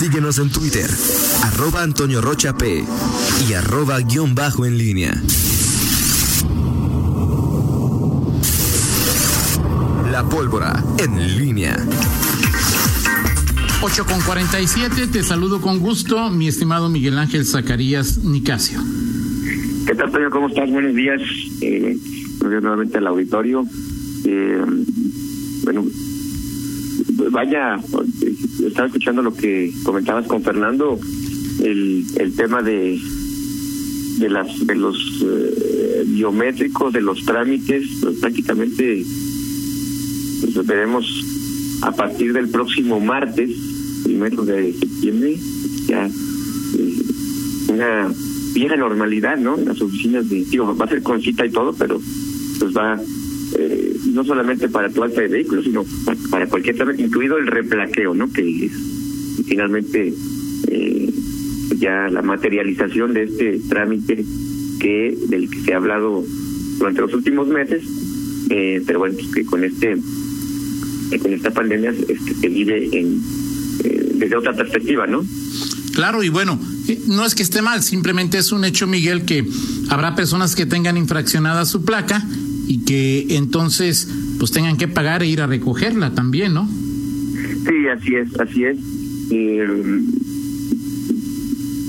Síguenos en Twitter, arroba Antonio Rocha P y arroba guion bajo en línea. La pólvora en línea. 8 con 47, te saludo con gusto, mi estimado Miguel Ángel Zacarías Nicasio. ¿Qué tal, Antonio? ¿Cómo estás? Buenos días. Eh, nuevamente al auditorio. Eh, bueno, vaya, estaba escuchando lo que comentabas con Fernando, el, el tema de de las de los eh, biométricos, de los trámites, pues, prácticamente pues, veremos a partir del próximo martes, primero de septiembre, ya eh, una vieja normalidad, ¿no? En las oficinas de, digo, va a ser con cita y todo, pero pues va eh, no solamente para tu alta de vehículos, sino para cualquier trámite, incluido el replaqueo, ¿no? Que finalmente eh, ya la materialización de este trámite que del que se ha hablado durante los últimos meses, eh, pero bueno, que con este con esta pandemia este, se vive en eh, desde otra perspectiva, ¿no? Claro, y bueno, no es que esté mal, simplemente es un hecho, Miguel, que habrá personas que tengan infraccionada su placa y que entonces pues tengan que pagar e ir a recogerla también, ¿no? Sí, así es, así es. Eh,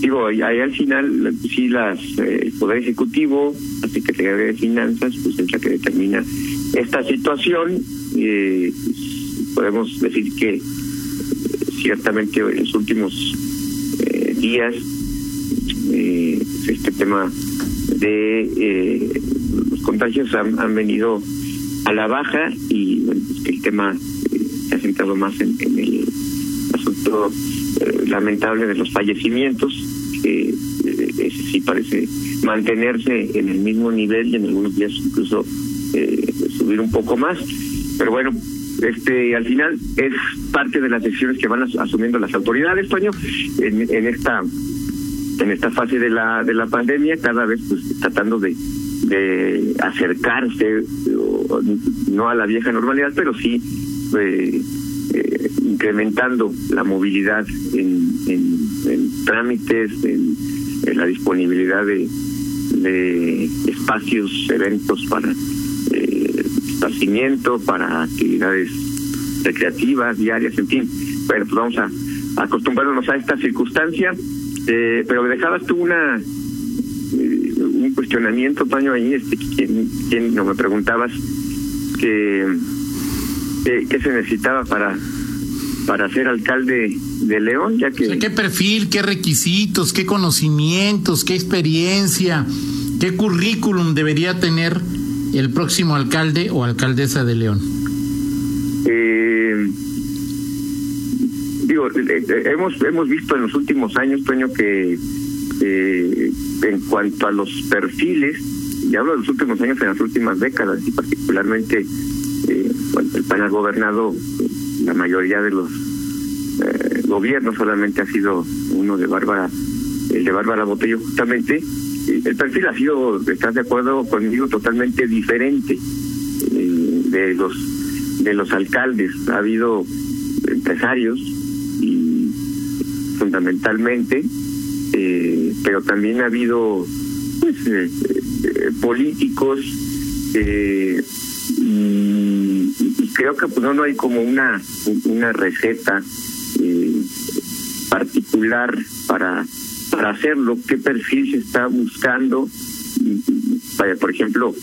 digo, ahí al final, sí, las, eh, el Poder Ejecutivo, la Secretaría de Finanzas, pues es la que determina esta situación. Eh, podemos decir que eh, ciertamente en los últimos eh, días este tema de contagios han, han, venido a la baja y bueno, pues el tema eh, se ha centrado más en, el asunto eh, lamentable de los fallecimientos que eh, ese sí parece mantenerse en el mismo nivel y en algunos días incluso subir un poco más. Pero bueno este al final es parte de las decisiones que van asumiendo las autoridades Toño en, en esta en esta fase de la de la pandemia cada vez pues tratando de de acercarse no a la vieja normalidad pero sí eh, eh, incrementando la movilidad en, en, trámites en, la disponibilidad de, de espacios eventos para eh, esparcimiento para actividades recreativas diarias en fin. Bueno pues vamos a acostumbrarnos a esta circunstancia eh, pero dejabas tú una un cuestionamiento Toño ahí este no me preguntabas que eh, qué se necesitaba para para ser alcalde de León ya que o sea, qué perfil qué requisitos qué conocimientos qué experiencia qué currículum debería tener el próximo alcalde o alcaldesa de León eh, digo, hemos hemos visto en los últimos años, Toño, que eh, en cuanto a los perfiles, y hablo de los últimos años, en las últimas décadas, y particularmente eh, el PAN ha gobernado la mayoría de los eh, gobiernos, solamente ha sido uno de Bárbara, el de Bárbara Botello, justamente, el perfil ha sido, estás de acuerdo conmigo, totalmente diferente eh, de los de los alcaldes. Ha habido empresarios y fundamentalmente, eh, pero también ha habido pues, eh, eh, políticos eh, y, creo que pues, no, no hay como una una receta particular para para hacerlo. ¿Qué perfil se está buscando? Por ejemplo,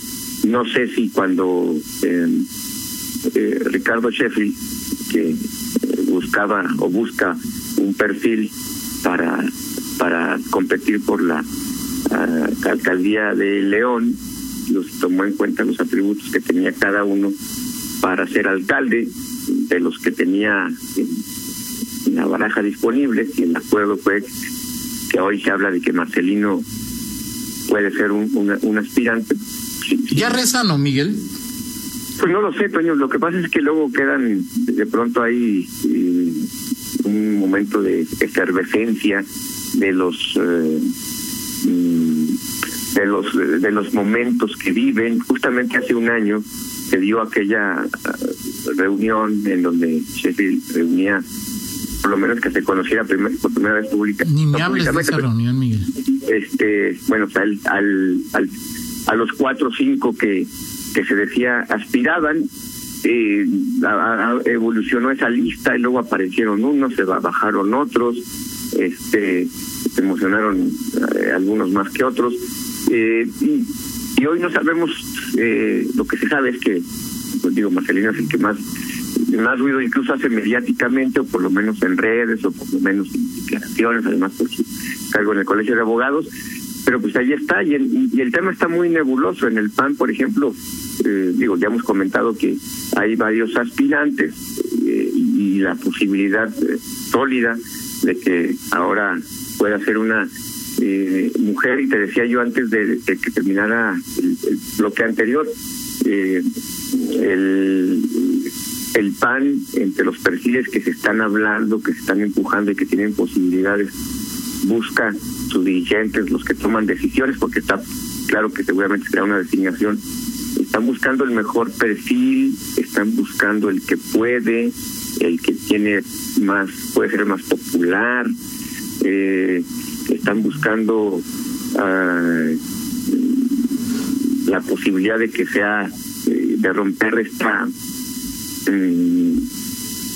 no sé si cuando eh, eh, Ricardo Sheffield, que eh, buscaba o busca un perfil para, para competir por la uh, alcaldía de León, los tomó en cuenta los atributos que tenía cada uno para ser alcalde, de los que tenía en, en la baraja disponible, y el acuerdo fue que hoy se habla de que Marcelino puede ser un, un, un aspirante. ¿Ya rezan, ¿no, Miguel? Pues no lo sé, Toño. Lo que pasa es que luego quedan, de pronto hay eh, un momento de efervescencia de los eh, de los de los momentos que viven. Justamente hace un año se dio aquella reunión en donde Sheffield reunía por lo menos que se conociera primer, por primera vez pública. Ni me hables de esa reunión, Miguel. Este, bueno, al, al, al, a los cuatro o cinco que, que se decía aspiraban, eh, evolucionó esa lista y luego aparecieron unos, se bajaron otros, este, emocionaron eh, algunos más que otros. Eh, y, hoy no sabemos, eh, lo que se sabe es que, pues digo, Marcelino es el que más más ruido incluso hace mediáticamente o por lo menos en redes o por lo menos en declaraciones, además por su cargo en el Colegio de Abogados, pero pues ahí está y el, y el tema está muy nebuloso. En el PAN, por ejemplo, eh, digo, ya hemos comentado que hay varios aspirantes y la posibilidad sólida de que ahora pueda ser una eh, mujer, y te decía yo antes de, que terminara el, el bloque anterior, eh, el el PAN entre los perfiles que se están hablando, que se están empujando y que tienen posibilidades, busca sus dirigentes, los que toman decisiones, porque está claro que seguramente será una designación, están buscando el mejor perfil, están buscando el que puede, el que tiene más, puede ser más popular, eh, están buscando uh, la posibilidad de que sea, eh, de romper esta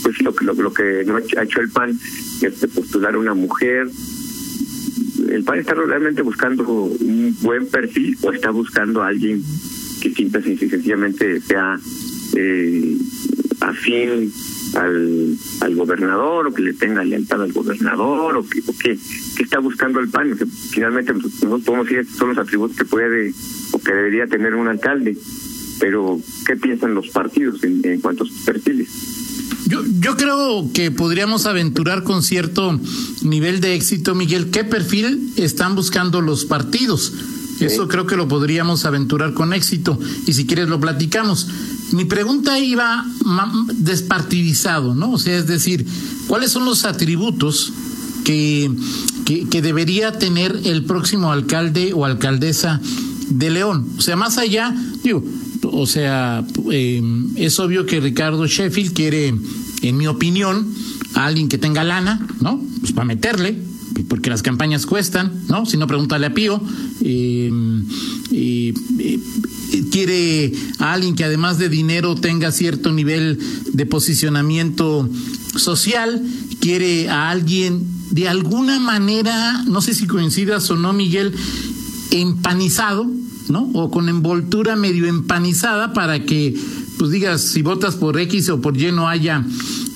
pues lo, lo, lo que no ha hecho el PAN es postular una mujer. El PAN está realmente buscando un buen perfil o está buscando a alguien que simple y sencillamente sea eh, afín al, al gobernador o que le tenga lealtad al gobernador o que, o que, que está buscando el PAN. Sea, finalmente nosotros podemos decir estos son los atributos que puede o que debería tener un alcalde pero ¿qué piensan los partidos en, en cuanto a perfiles? Yo, yo creo que podríamos aventurar con cierto nivel de éxito, Miguel, qué perfil están buscando los partidos. Eso creo que lo podríamos aventurar con éxito y si quieres lo platicamos. Mi pregunta iba despartidizado, ¿no? O sea, es decir, ¿cuáles son los atributos que, que, debería tener el próximo alcalde o alcaldesa de León? O sea, más allá, digo, o sea, eh, es obvio que Ricardo Sheffield quiere, en mi opinión, a alguien que tenga lana, ¿no? Pues para meterle, porque las campañas cuestan, ¿no? Si no, pregúntale a Pío. Eh, quiere a alguien que además de dinero tenga cierto nivel de posicionamiento social, quiere a alguien de alguna manera, no sé si coincidas o no, Miguel, empanizado, ¿no? O con envoltura medio empanizada para que, pues digas, si votas por X o por Y no haya,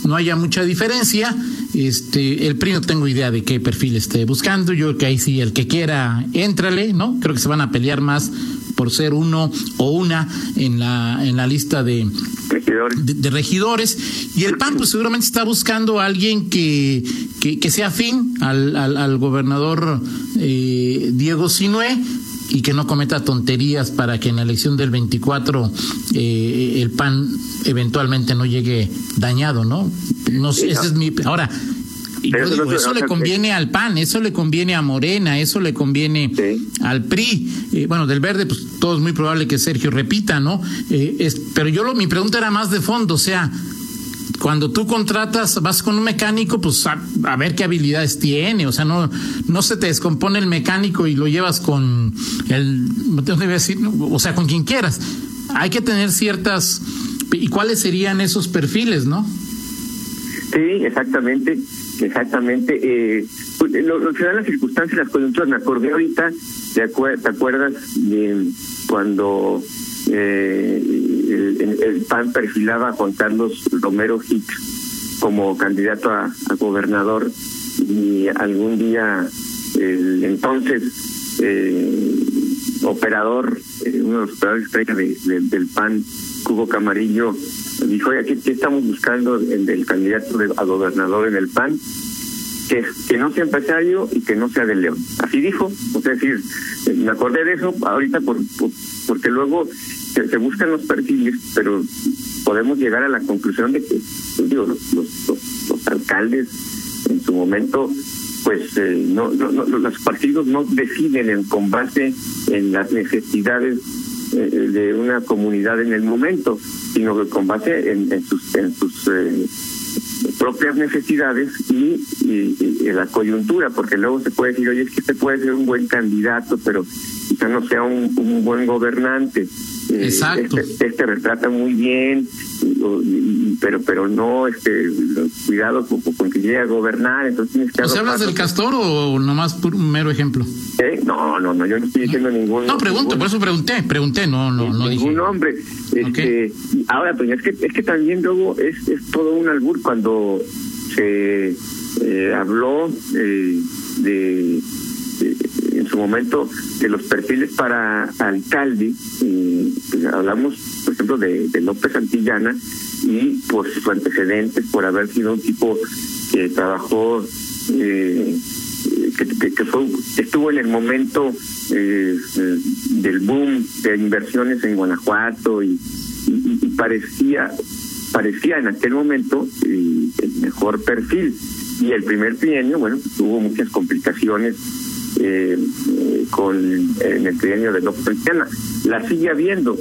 no haya mucha diferencia. Este, el PRI no tengo idea de qué perfil esté buscando. Yo creo que ahí sí, el que quiera, éntrale, ¿no? Creo que se van a pelear más por ser uno o una en la, en la lista de regidores. De, de regidores. Y el PAN, pues seguramente está buscando a alguien que, que, que sea afín al, al, al gobernador eh, Diego Sinué y que no cometa tonterías para que en la elección del 24 eh, el PAN eventualmente no llegue dañado, ¿no? no sé, ese es mi. Ahora. Yo digo, eso le conviene al PAN, eso le conviene a Morena, eso le conviene sí. al PRI. Eh, bueno, del verde, pues todo es muy probable que Sergio repita, ¿no? Eh, es, pero yo lo, mi pregunta era más de fondo, o sea, cuando tú contratas, vas con un mecánico, pues a, a, ver qué habilidades tiene, o sea, no, no se te descompone el mecánico y lo llevas con el, no te debe decir, o sea, con quien quieras. Hay que tener ciertas, ¿y cuáles serían esos perfiles, no? Sí, exactamente, exactamente. Eh, lo, lo que dan las circunstancias, las coyunturas, me acordé ahorita, ¿te, acuer ¿te acuerdas de cuando eh, el, PAN perfilaba a Juan Carlos Romero Hicks como candidato a, gobernador y algún día el entonces eh, operador, eh, uno de los operadores de, de, del PAN, Cubo Camarillo, dijo, oye, ¿qué, estamos buscando en el candidato de, a gobernador en el PAN? Que, que no sea empresario y que no sea de León. Así dijo, o sea, decir, me acordé de eso ahorita por, por porque luego se, buscan los perfiles, pero podemos llegar a la conclusión de que pues, digo, los, los, los, los, alcaldes en su momento pues eh, no, no, no, los partidos no deciden en, con base en las necesidades eh, de una comunidad en el momento, sino que con base en, en sus, en sus eh, propias necesidades y, la coyuntura, porque luego se puede decir, oye, es que este puede ser un buen candidato, pero quizá no sea un, buen gobernante. Eh, Exacto. Este, este, retrata muy bien, pero pero no este cuidado con, que llegue a gobernar, entonces tienes que... ¿O hablas del castor o nomás por un mero ejemplo? ¿Eh? No, no, no, yo no estoy diciendo ningún... No, pregunto, por eso pregunté, pregunté, no, no, no Ningún nombre. Este, Ahora, pues es que, es que también luego es, es todo un albur cuando se eh, habló eh, de en su momento de los perfiles para alcalde, pues hablamos, por ejemplo, de, López Santillana y por sus antecedentes, por haber sido un tipo que trabajó, eh, que, fue, estuvo en el momento eh, del boom de inversiones en Guanajuato y, parecía parecía en aquel momento eh, el mejor perfil. Y el primer trienio bueno tuvo muchas complicaciones eh, con en el trienio de López Santillana. La sigue habiendo.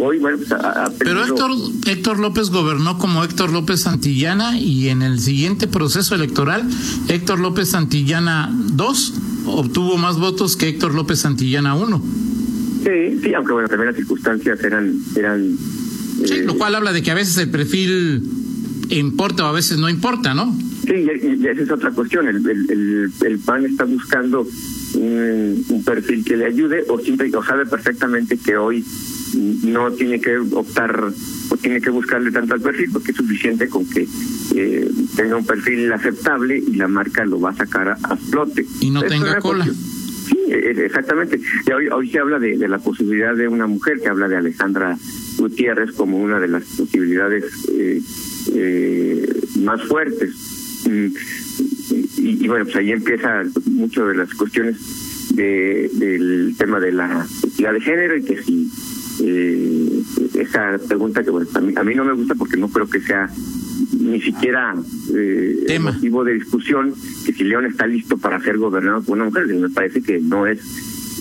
Hoy, bueno, pues, Pero Héctor, Héctor López gobernó como Héctor López Santillana y en el siguiente proceso electoral, Héctor López Santillana 2 obtuvo más votos que Héctor López Santillana 1. Sí, sí, aunque bueno, también las circunstancias eran... eran sí, lo eh, cual habla de que a veces el perfil importa o a veces no importa, ¿no? Sí, y, esa es otra cuestión. El, el, el, PAN está buscando un, perfil que le ayude o, simple, o sabe perfectamente que hoy no tiene que optar o tiene que buscarle tanto al perfil porque es suficiente con que eh, tenga un perfil aceptable y la marca lo va a sacar a, flote. Y no tenga cola. Sí, exactamente. Y hoy, hoy se habla de, de, la posibilidad de una mujer, que habla de Alejandra Gutiérrez como una de las posibilidades eh, eh, más fuertes. Mm, y, bueno, pues ahí empieza mucho de las cuestiones de, del tema de la equidad de género y que si eh, esa pregunta que bueno, a mí, a mí no me gusta porque no creo que sea ni siquiera eh, motivo de discusión que si León está listo para ser gobernado por una mujer, me parece que no es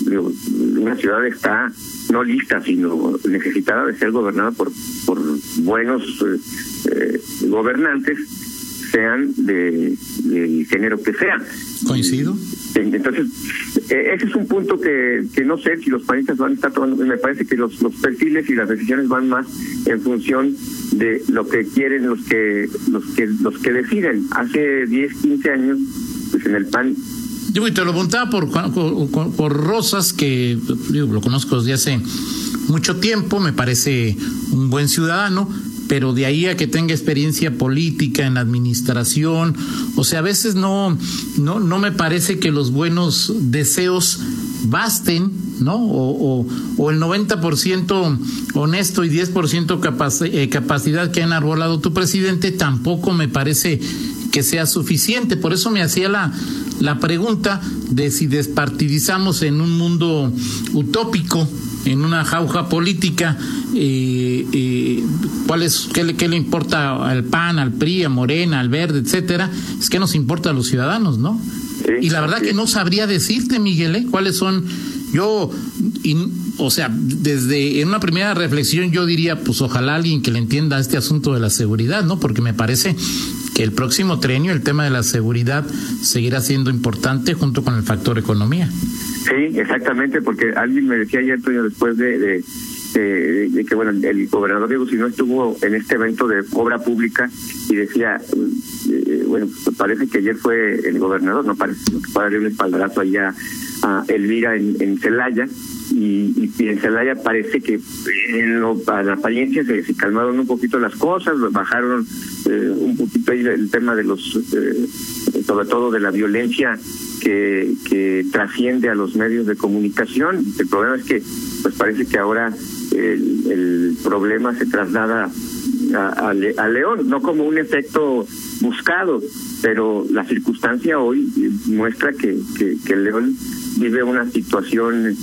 una ciudad está no lista sino necesitada de ser gobernada por por buenos eh, gobernantes sean de, del género que sean. Coincido. Entonces, e, ese es un punto que, que no sé si los países van a estar tomando. Me parece que los, los perfiles y las decisiones van más en función de lo que quieren los que los que los que deciden. Hace 10, 15 años, pues en el PAN yo te lo preguntaba por, por, por, Rosas, que lo conozco desde hace mucho tiempo, me parece un buen ciudadano, pero de ahí a que tenga experiencia política en administración, o sea, a veces no, no, no me parece que los buenos deseos basten, ¿no? O, el 90% honesto y 10% capac eh, capacidad que ha enarbolado tu presidente tampoco me parece que sea suficiente. Por eso me hacía la, la pregunta de si despartidizamos en un mundo utópico, en una jauja política, eh, eh, ¿cuál es, qué, le, ¿qué le importa al PAN, al PRI, a Morena, al Verde, etcétera? Es que nos importa a los ciudadanos, ¿no? y la verdad que no sabría decirte, Miguel, ¿eh? cuáles son. Yo, o sea, desde en una primera reflexión yo diría, pues ojalá alguien que le entienda este asunto de la seguridad, ¿no? Porque me parece que el próximo trenio el tema de la seguridad seguirá siendo importante junto con el factor economía. Sí, exactamente, porque alguien me decía ayer, después de, de, que bueno el gobernador Diego no estuvo en este evento de obra pública y decía eh, bueno parece que ayer fue el gobernador no parece fue darle un espaldarazo allá a Elvira en, en Celaya y, y, en Celaya parece que en lo, para la apariencia se, calmaron un poquito las cosas, bajaron eh, un poquito ahí el tema de los, eh, sobre todo de la violencia que, trasciende a los medios de comunicación. El problema es que, pues parece que ahora el, problema se traslada a, a, León, no como un efecto buscado, pero la circunstancia hoy muestra que, que, que León vive una situación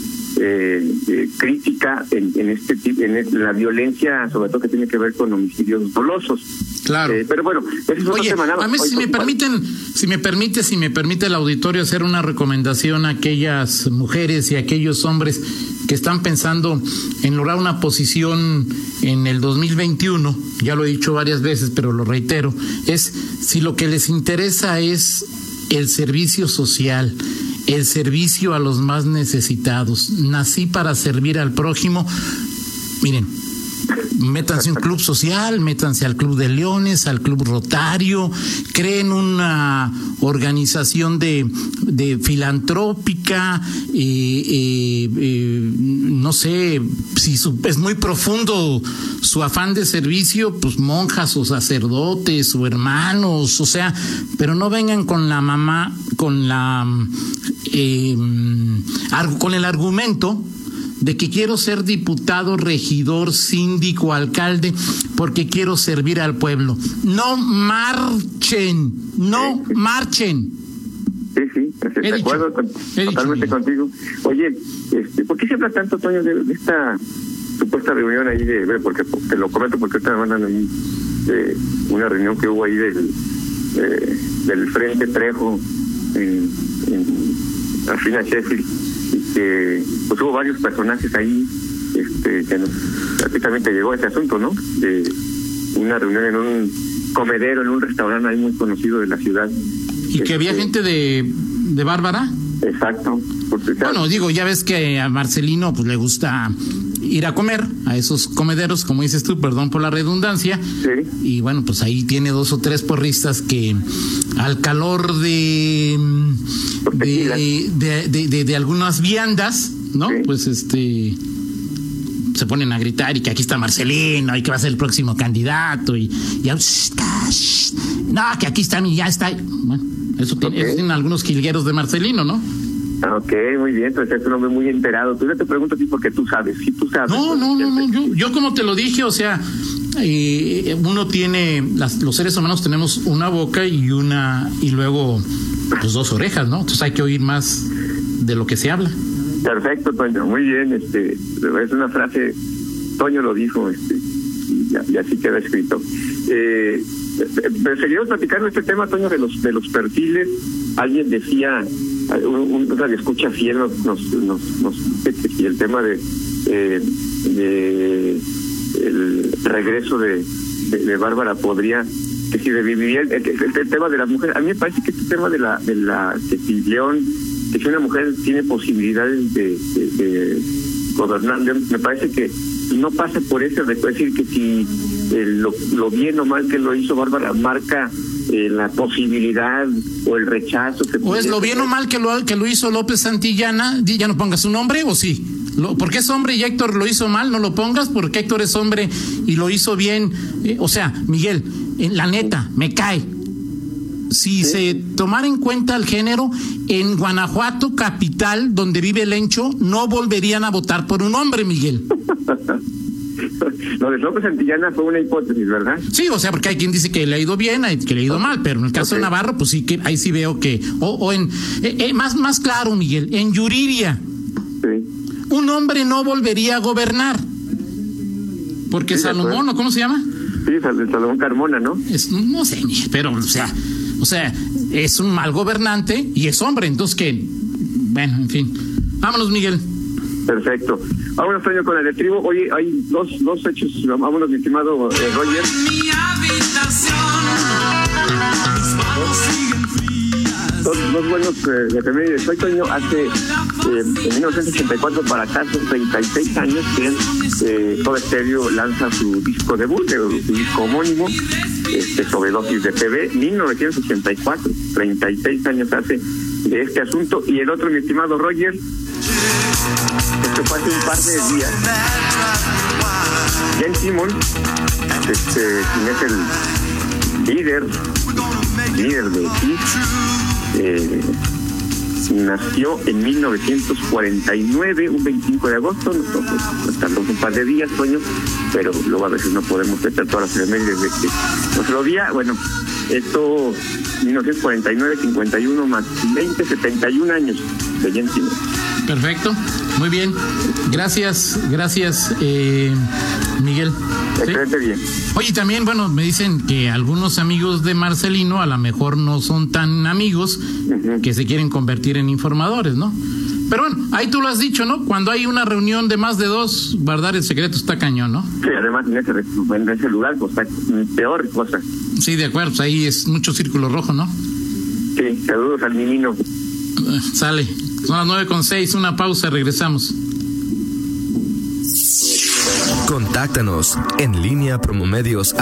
eh, eh, crítica en, en este en la violencia, sobre todo que tiene que ver con homicidios dolosos. Claro. Eh, pero bueno, ese es Oye, tema. a mí, si me permiten, si me permite, si me permite el auditorio hacer una recomendación a aquellas mujeres y a aquellos hombres que están pensando en lograr una posición en el 2021, ya lo he dicho varias veces, pero lo reitero, es si lo que les interesa es el servicio social, el servicio a los más necesitados. Nací para servir al prójimo. Miren, métanse a un club social, métanse al Club de Leones, al Club Rotario, creen una organización de, de filantrópica, eh, eh, eh, no sé, si es muy profundo su afán de servicio, pues monjas o sacerdotes o hermanos, o sea, pero no vengan con la mamá, con la, con el argumento de que quiero ser diputado, regidor, síndico, alcalde, porque quiero servir al pueblo. No marchen, no marchen. Sí, sí, de acuerdo totalmente contigo. Oye, este, ¿por qué se habla tanto, Toño, de, esta supuesta reunión ahí de, porque te lo comento porque te mandan ahí de una reunión que hubo ahí del, del Frente Trejo en, en Afina Sheffield que pues hubo varios personajes ahí este que prácticamente llegó a ese asunto no de una reunión en un comedero en un restaurante ahí muy conocido de la ciudad. Y que había este, gente de de Bárbara exacto bueno digo ya ves que a Marcelino pues le gusta ir a comer a esos comederos, como dices tú, perdón por la redundancia. Sí. Y bueno, pues ahí tiene dos o tres porristas que al calor de de, de, algunas viandas, ¿no? Pues este se ponen a gritar y que aquí está Marcelino y que va a ser el próximo candidato y, no, que aquí está mi, ya está. Bueno, eso, tienen algunos quilgueros de Marcelino, ¿no? Ah, ok, muy bien, entonces es un hombre muy enterado. Tú ya te pregunto a ti porque tú sabes, si tú sabes. No, no, no, no, yo, yo como te lo dije, o sea, eh, uno tiene, las, los seres humanos tenemos una boca y una, y luego pues dos orejas, ¿no? Entonces hay que oír más de lo que se habla. Perfecto, Toño, muy bien, este, es una frase, Toño lo dijo, este, y, así queda escrito. Eh, seguimos platicando este tema, Toño, de los, de los perfiles. Alguien decía, un, un escucha fiel nos, nos, nos, y el tema de, de el regreso de, de, Bárbara podría que si reviviría el, el, tema de las mujeres a mí me parece que este tema de la de la León que una mujer tiene posibilidades de, de, gobernar me parece que no pasa por eso de decir que si lo, lo bien o mal que lo hizo Bárbara marca eh, la posibilidad o el rechazo que o es lo bien o mal que lo que lo hizo López Santillana ya no ponga su nombre o sí lo, porque es hombre y Héctor lo hizo mal no lo pongas porque Héctor es hombre y lo hizo bien eh, o sea Miguel en la neta me cae. Si se tomara en cuenta el género, en Guanajuato, capital, donde vive el Encho, no volverían a votar por un hombre, Miguel. Lo de López Santillana fue una hipótesis, ¿verdad? Sí, o sea, porque hay quien dice que le ha ido bien, hay que le ha ido mal, pero en el caso de Navarro, pues sí que ahí sí veo que, o, en, eh, eh, más, más claro, Miguel, en Yuriria, un hombre no volvería a gobernar, porque Salomón, ¿cómo se llama? Sí, Salomón Carmona, ¿no? Es, no sé, pero, o sea, o sea, es un mal gobernante y es hombre, entonces que, bueno, en fin. Vámonos, Miguel. Perfecto. Vámonos, Toño, con el estribo. Oye, hay dos, dos hechos. Vámonos, mi estimado eh, Roger. Dos, dos buenos eh, de familia. Soy Toño hace, eh, en 1984 para acá, son 36 años que eh, Todo Estéreo lanza su disco debut, su disco homónimo, este, dosis de TV, 1984, 36 años hace de este asunto. Y el otro, mi estimado Roger, esto fue hace un par de días. Jen Simon, este, quien es el líder, líder de Kiss, eh, nació en 1949, un 25 de agosto, nos, tardó un par de días, sueño, pero luego a veces no podemos meter todas las efemérides de que nuestro día, bueno, esto 1949, 51 más 20, 71 años de Jen Simon. Perfecto, muy bien. Gracias, gracias, eh, Miguel. Excelente bien. Oye, también, bueno, me dicen que algunos amigos de Marcelino a lo mejor no son tan amigos que se quieren convertir en informadores, ¿no? Pero bueno, ahí tú lo has dicho, ¿no? Cuando hay una reunión de más de dos, guardar el secreto está cañón, ¿no? Sí, además en ese, en ese lugar, pues está peor cosa. Sí, de acuerdo, pues ahí es mucho círculo rojo, ¿no? Sí, saludos al menino. Sale. Son las nueve con seis, una pausa, regresamos. Contáctanos en línea promomedios